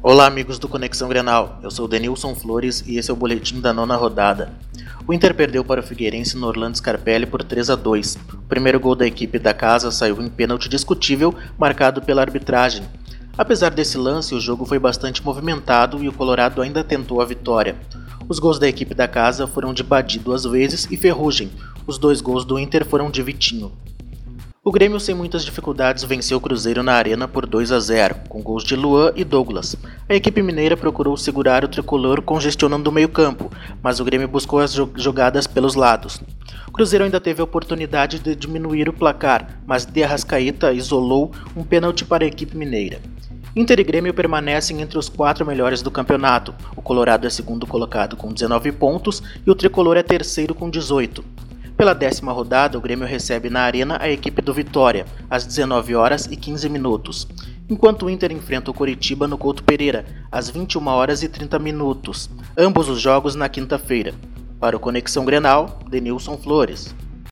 Olá, amigos do Conexão Grenal. Eu sou Denilson Flores e esse é o boletim da nona rodada. O Inter perdeu para o Figueirense no Orlando Scarpelli por 3 a 2. O primeiro gol da equipe da casa saiu em pênalti discutível, marcado pela arbitragem. Apesar desse lance, o jogo foi bastante movimentado e o Colorado ainda tentou a vitória. Os gols da equipe da casa foram de Badi duas vezes e Ferrugem. Os dois gols do Inter foram de Vitinho. O Grêmio, sem muitas dificuldades, venceu o Cruzeiro na Arena por 2 a 0, com gols de Luan e Douglas. A equipe mineira procurou segurar o tricolor congestionando o meio-campo, mas o Grêmio buscou as jogadas pelos lados. O Cruzeiro ainda teve a oportunidade de diminuir o placar, mas De Arrascaeta isolou um pênalti para a equipe mineira. Inter e Grêmio permanecem entre os quatro melhores do campeonato. O Colorado é segundo colocado com 19 pontos e o Tricolor é terceiro com 18. Pela décima rodada, o Grêmio recebe na Arena a equipe do Vitória, às 19 horas e 15 minutos, enquanto o Inter enfrenta o Coritiba no Couto Pereira, às 21 horas e 30 minutos, ambos os jogos na quinta-feira. Para o Conexão Grenal, Denilson Flores.